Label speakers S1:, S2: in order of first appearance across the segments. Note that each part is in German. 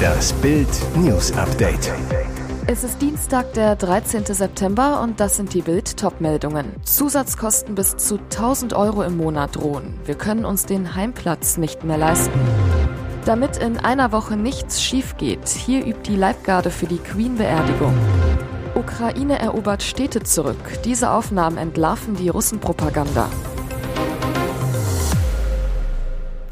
S1: Das Bild News Update.
S2: Es ist Dienstag, der 13. September und das sind die Bild-Top-Meldungen. Zusatzkosten bis zu 1000 Euro im Monat drohen. Wir können uns den Heimplatz nicht mehr leisten. Damit in einer Woche nichts schief geht, hier übt die Leibgarde für die Queen-Beerdigung. Ukraine erobert Städte zurück. Diese Aufnahmen entlarven die Russenpropaganda.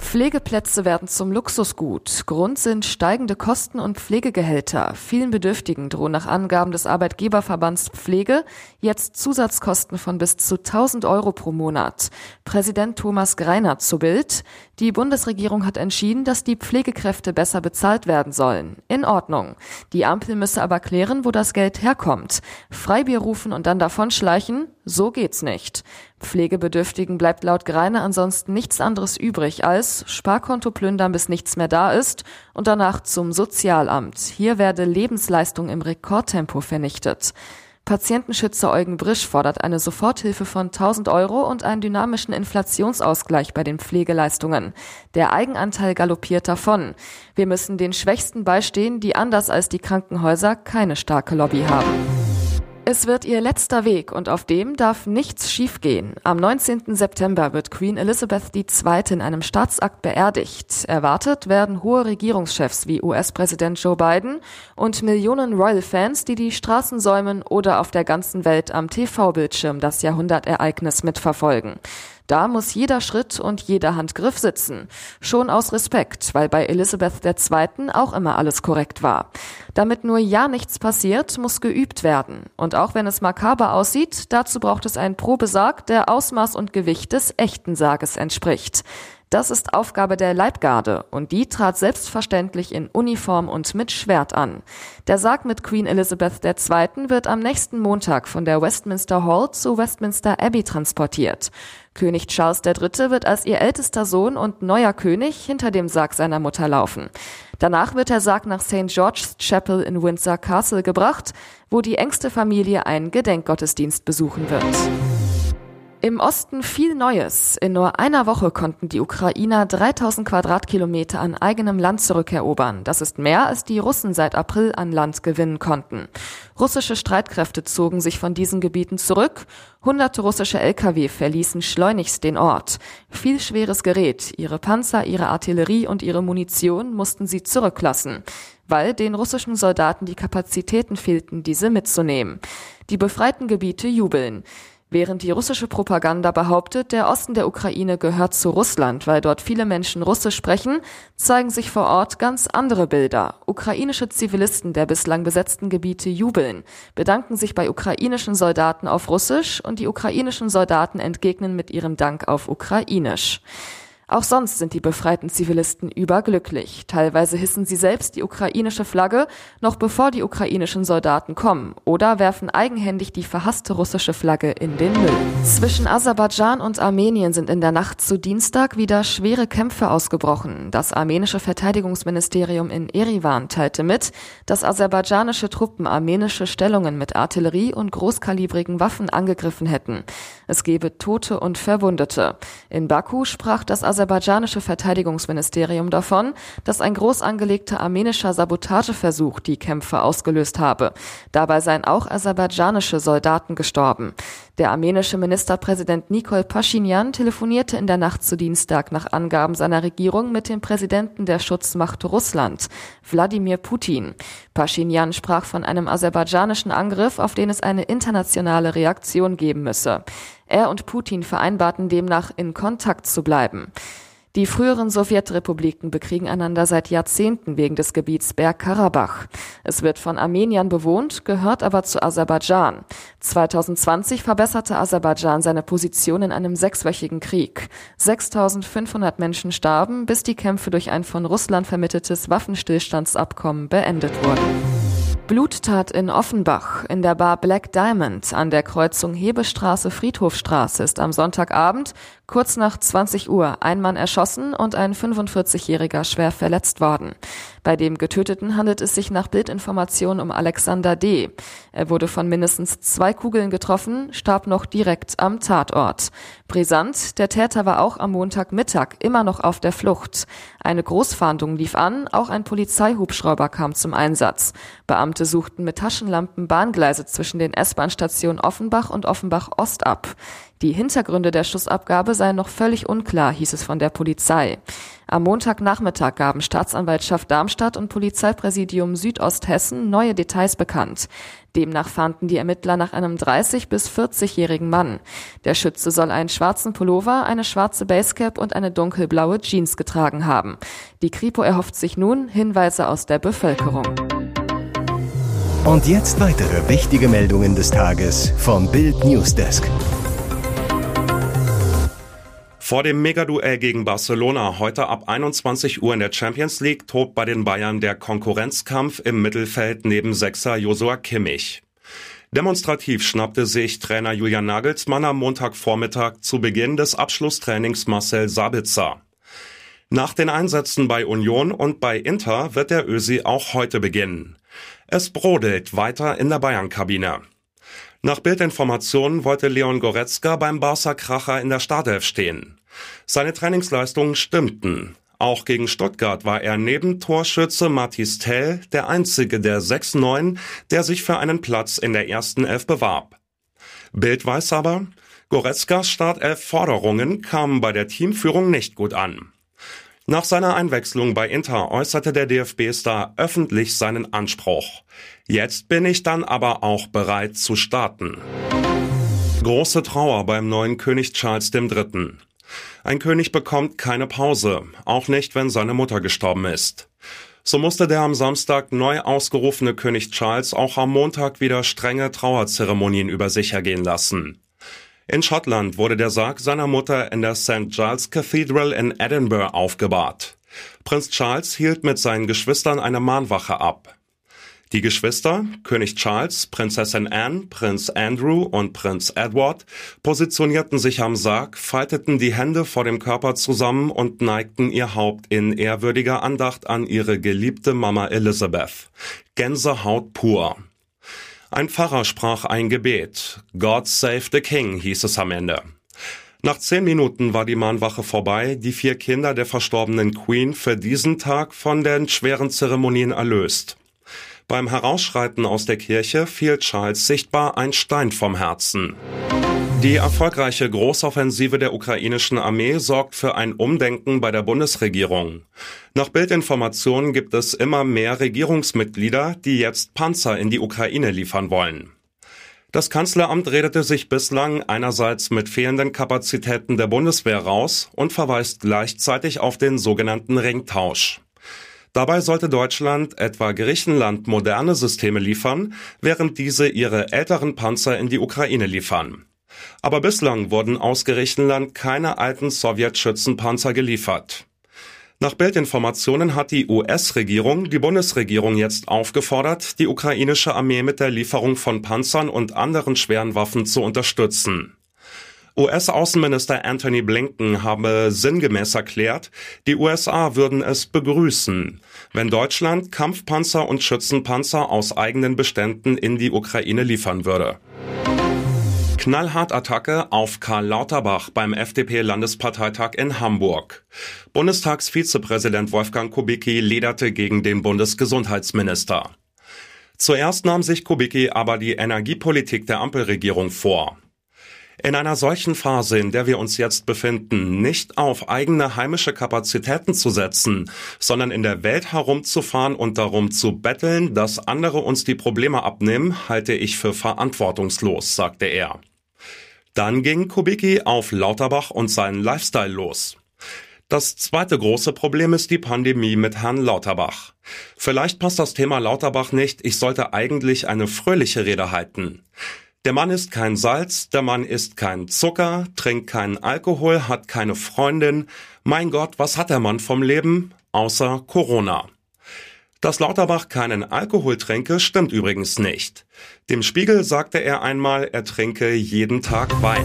S2: Pflegeplätze werden zum Luxusgut. Grund sind steigende Kosten und Pflegegehälter. Vielen Bedürftigen drohen nach Angaben des Arbeitgeberverbands Pflege jetzt Zusatzkosten von bis zu 1000 Euro pro Monat. Präsident Thomas Greiner zu Bild. Die Bundesregierung hat entschieden, dass die Pflegekräfte besser bezahlt werden sollen. In Ordnung. Die Ampel müsse aber klären, wo das Geld herkommt. Freibier rufen und dann davonschleichen? So geht's nicht. Pflegebedürftigen bleibt laut Greiner ansonsten nichts anderes übrig als Sparkonto plündern, bis nichts mehr da ist und danach zum Sozialamt. Hier werde Lebensleistung im Rekordtempo vernichtet. Patientenschützer Eugen Brisch fordert eine Soforthilfe von 1000 Euro und einen dynamischen Inflationsausgleich bei den Pflegeleistungen. Der Eigenanteil galoppiert davon. Wir müssen den Schwächsten beistehen, die anders als die Krankenhäuser keine starke Lobby haben. Es wird ihr letzter Weg und auf dem darf nichts schiefgehen. Am 19. September wird Queen Elizabeth II. in einem Staatsakt beerdigt. Erwartet werden hohe Regierungschefs wie US-Präsident Joe Biden und Millionen Royal-Fans, die die Straßen säumen oder auf der ganzen Welt am TV-Bildschirm das Jahrhundertereignis mitverfolgen. Da muss jeder Schritt und jeder Handgriff sitzen. Schon aus Respekt, weil bei Elisabeth II. auch immer alles korrekt war. Damit nur ja nichts passiert, muss geübt werden. Und auch wenn es makaber aussieht, dazu braucht es einen Probesarg, der Ausmaß und Gewicht des echten Sarges entspricht. Das ist Aufgabe der Leibgarde und die trat selbstverständlich in Uniform und mit Schwert an. Der Sarg mit Queen Elizabeth II. wird am nächsten Montag von der Westminster Hall zu Westminster Abbey transportiert. König Charles III. wird als ihr ältester Sohn und neuer König hinter dem Sarg seiner Mutter laufen. Danach wird der Sarg nach St. George's Chapel in Windsor Castle gebracht, wo die engste Familie einen Gedenkgottesdienst besuchen wird. Im Osten viel Neues. In nur einer Woche konnten die Ukrainer 3000 Quadratkilometer an eigenem Land zurückerobern. Das ist mehr, als die Russen seit April an Land gewinnen konnten. Russische Streitkräfte zogen sich von diesen Gebieten zurück. Hunderte russische Lkw verließen schleunigst den Ort. Viel schweres Gerät, ihre Panzer, ihre Artillerie und ihre Munition mussten sie zurücklassen, weil den russischen Soldaten die Kapazitäten fehlten, diese mitzunehmen. Die befreiten Gebiete jubeln. Während die russische Propaganda behauptet, der Osten der Ukraine gehört zu Russland, weil dort viele Menschen Russisch sprechen, zeigen sich vor Ort ganz andere Bilder. Ukrainische Zivilisten der bislang besetzten Gebiete jubeln, bedanken sich bei ukrainischen Soldaten auf Russisch und die ukrainischen Soldaten entgegnen mit ihrem Dank auf Ukrainisch. Auch sonst sind die befreiten Zivilisten überglücklich. Teilweise hissen sie selbst die ukrainische Flagge, noch bevor die ukrainischen Soldaten kommen, oder werfen eigenhändig die verhasste russische Flagge in den Müll. Zwischen Aserbaidschan und Armenien sind in der Nacht zu Dienstag wieder schwere Kämpfe ausgebrochen. Das armenische Verteidigungsministerium in Erivan teilte mit, dass aserbaidschanische Truppen armenische Stellungen mit Artillerie und großkalibrigen Waffen angegriffen hätten. Es gebe Tote und Verwundete. In Baku sprach das aserbaidschanische Verteidigungsministerium davon, dass ein groß angelegter armenischer Sabotageversuch die Kämpfe ausgelöst habe. Dabei seien auch aserbaidschanische Soldaten gestorben. Der armenische Ministerpräsident Nikol Pashinyan telefonierte in der Nacht zu Dienstag nach Angaben seiner Regierung mit dem Präsidenten der Schutzmacht Russland, Wladimir Putin. Pashinyan sprach von einem aserbaidschanischen Angriff, auf den es eine internationale Reaktion geben müsse. Er und Putin vereinbarten demnach, in Kontakt zu bleiben. Die früheren Sowjetrepubliken bekriegen einander seit Jahrzehnten wegen des Gebiets Bergkarabach. Es wird von Armeniern bewohnt, gehört aber zu Aserbaidschan. 2020 verbesserte Aserbaidschan seine Position in einem sechswöchigen Krieg. 6500 Menschen starben, bis die Kämpfe durch ein von Russland vermitteltes Waffenstillstandsabkommen beendet wurden. Bluttat in Offenbach. In der Bar Black Diamond an der Kreuzung Hebestraße Friedhofstraße ist am Sonntagabend kurz nach 20 Uhr ein Mann erschossen und ein 45-Jähriger schwer verletzt worden. Bei dem Getöteten handelt es sich nach Bildinformationen um Alexander D. Er wurde von mindestens zwei Kugeln getroffen, starb noch direkt am Tatort. Brisant, der Täter war auch am Montagmittag immer noch auf der Flucht. Eine Großfahndung lief an, auch ein Polizeihubschrauber kam zum Einsatz. Beamte suchten mit Taschenlampen Bahngleise zwischen den S-Bahn-Stationen Offenbach und Offenbach Ost ab. Die Hintergründe der Schussabgabe seien noch völlig unklar, hieß es von der Polizei. Am Montagnachmittag gaben Staatsanwaltschaft Darmstadt und Polizeipräsidium Südosthessen neue Details bekannt. Demnach fanden die Ermittler nach einem 30- bis 40-jährigen Mann. Der Schütze soll einen schwarzen Pullover, eine schwarze Basecap und eine dunkelblaue Jeans getragen haben. Die Kripo erhofft sich nun Hinweise aus der Bevölkerung.
S1: Und jetzt weitere wichtige Meldungen des Tages vom Bild Newsdesk.
S3: Vor dem Megaduell gegen Barcelona heute ab 21 Uhr in der Champions League tobt bei den Bayern der Konkurrenzkampf im Mittelfeld neben Sechser Josua Kimmich. Demonstrativ schnappte sich Trainer Julian Nagelsmann am Montagvormittag zu Beginn des Abschlusstrainings Marcel Sabitzer. Nach den Einsätzen bei Union und bei Inter wird der Ösi auch heute beginnen. Es brodelt weiter in der Bayern-Kabine. Nach Bildinformationen wollte Leon Goretzka beim Barca-Kracher in der Startelf stehen. Seine Trainingsleistungen stimmten. Auch gegen Stuttgart war er neben Torschütze Mathis Tell der einzige der 6-9, der sich für einen Platz in der ersten Elf bewarb. Bild weiß aber, Goretzkas Startelf-Forderungen kamen bei der Teamführung nicht gut an. Nach seiner Einwechslung bei Inter äußerte der DFB-Star öffentlich seinen Anspruch. Jetzt bin ich dann aber auch bereit zu starten. Große Trauer beim neuen König Charles III. Ein König bekommt keine Pause, auch nicht, wenn seine Mutter gestorben ist. So musste der am Samstag neu ausgerufene König Charles auch am Montag wieder strenge Trauerzeremonien über sich ergehen lassen. In Schottland wurde der Sarg seiner Mutter in der St. Giles Cathedral in Edinburgh aufgebahrt. Prinz Charles hielt mit seinen Geschwistern eine Mahnwache ab. Die Geschwister, König Charles, Prinzessin Anne, Prinz Andrew und Prinz Edward, positionierten sich am Sarg, falteten die Hände vor dem Körper zusammen und neigten ihr Haupt in ehrwürdiger Andacht an ihre geliebte Mama Elizabeth. Gänsehaut pur. Ein Pfarrer sprach ein Gebet. God save the King hieß es am Ende. Nach zehn Minuten war die Mahnwache vorbei, die vier Kinder der verstorbenen Queen für diesen Tag von den schweren Zeremonien erlöst. Beim Herausschreiten aus der Kirche fiel Charles sichtbar ein Stein vom Herzen. Die erfolgreiche Großoffensive der ukrainischen Armee sorgt für ein Umdenken bei der Bundesregierung. Nach Bildinformationen gibt es immer mehr Regierungsmitglieder, die jetzt Panzer in die Ukraine liefern wollen. Das Kanzleramt redete sich bislang einerseits mit fehlenden Kapazitäten der Bundeswehr raus und verweist gleichzeitig auf den sogenannten Ringtausch. Dabei sollte Deutschland etwa Griechenland moderne Systeme liefern, während diese ihre älteren Panzer in die Ukraine liefern. Aber bislang wurden aus Griechenland keine alten Sowjetschützenpanzer geliefert. Nach Bildinformationen hat die US-Regierung die Bundesregierung jetzt aufgefordert, die ukrainische Armee mit der Lieferung von Panzern und anderen schweren Waffen zu unterstützen. US-Außenminister Anthony Blinken habe sinngemäß erklärt, die USA würden es begrüßen, wenn Deutschland Kampfpanzer und Schützenpanzer aus eigenen Beständen in die Ukraine liefern würde. Knallhart Attacke auf Karl Lauterbach beim FDP-Landesparteitag in Hamburg. Bundestagsvizepräsident Wolfgang Kubicki lederte gegen den Bundesgesundheitsminister. Zuerst nahm sich Kubicki aber die Energiepolitik der Ampelregierung vor. In einer solchen Phase, in der wir uns jetzt befinden, nicht auf eigene heimische Kapazitäten zu setzen, sondern in der Welt herumzufahren und darum zu betteln, dass andere uns die Probleme abnehmen, halte ich für verantwortungslos, sagte er. Dann ging Kubicki auf Lauterbach und seinen Lifestyle los. Das zweite große Problem ist die Pandemie mit Herrn Lauterbach. Vielleicht passt das Thema Lauterbach nicht, ich sollte eigentlich eine fröhliche Rede halten. Der Mann ist kein Salz, der Mann ist kein Zucker, trinkt keinen Alkohol, hat keine Freundin. Mein Gott, was hat der Mann vom Leben? Außer Corona. Dass Lauterbach keinen Alkohol trinke, stimmt übrigens nicht. Dem Spiegel sagte er einmal, er trinke jeden Tag Wein.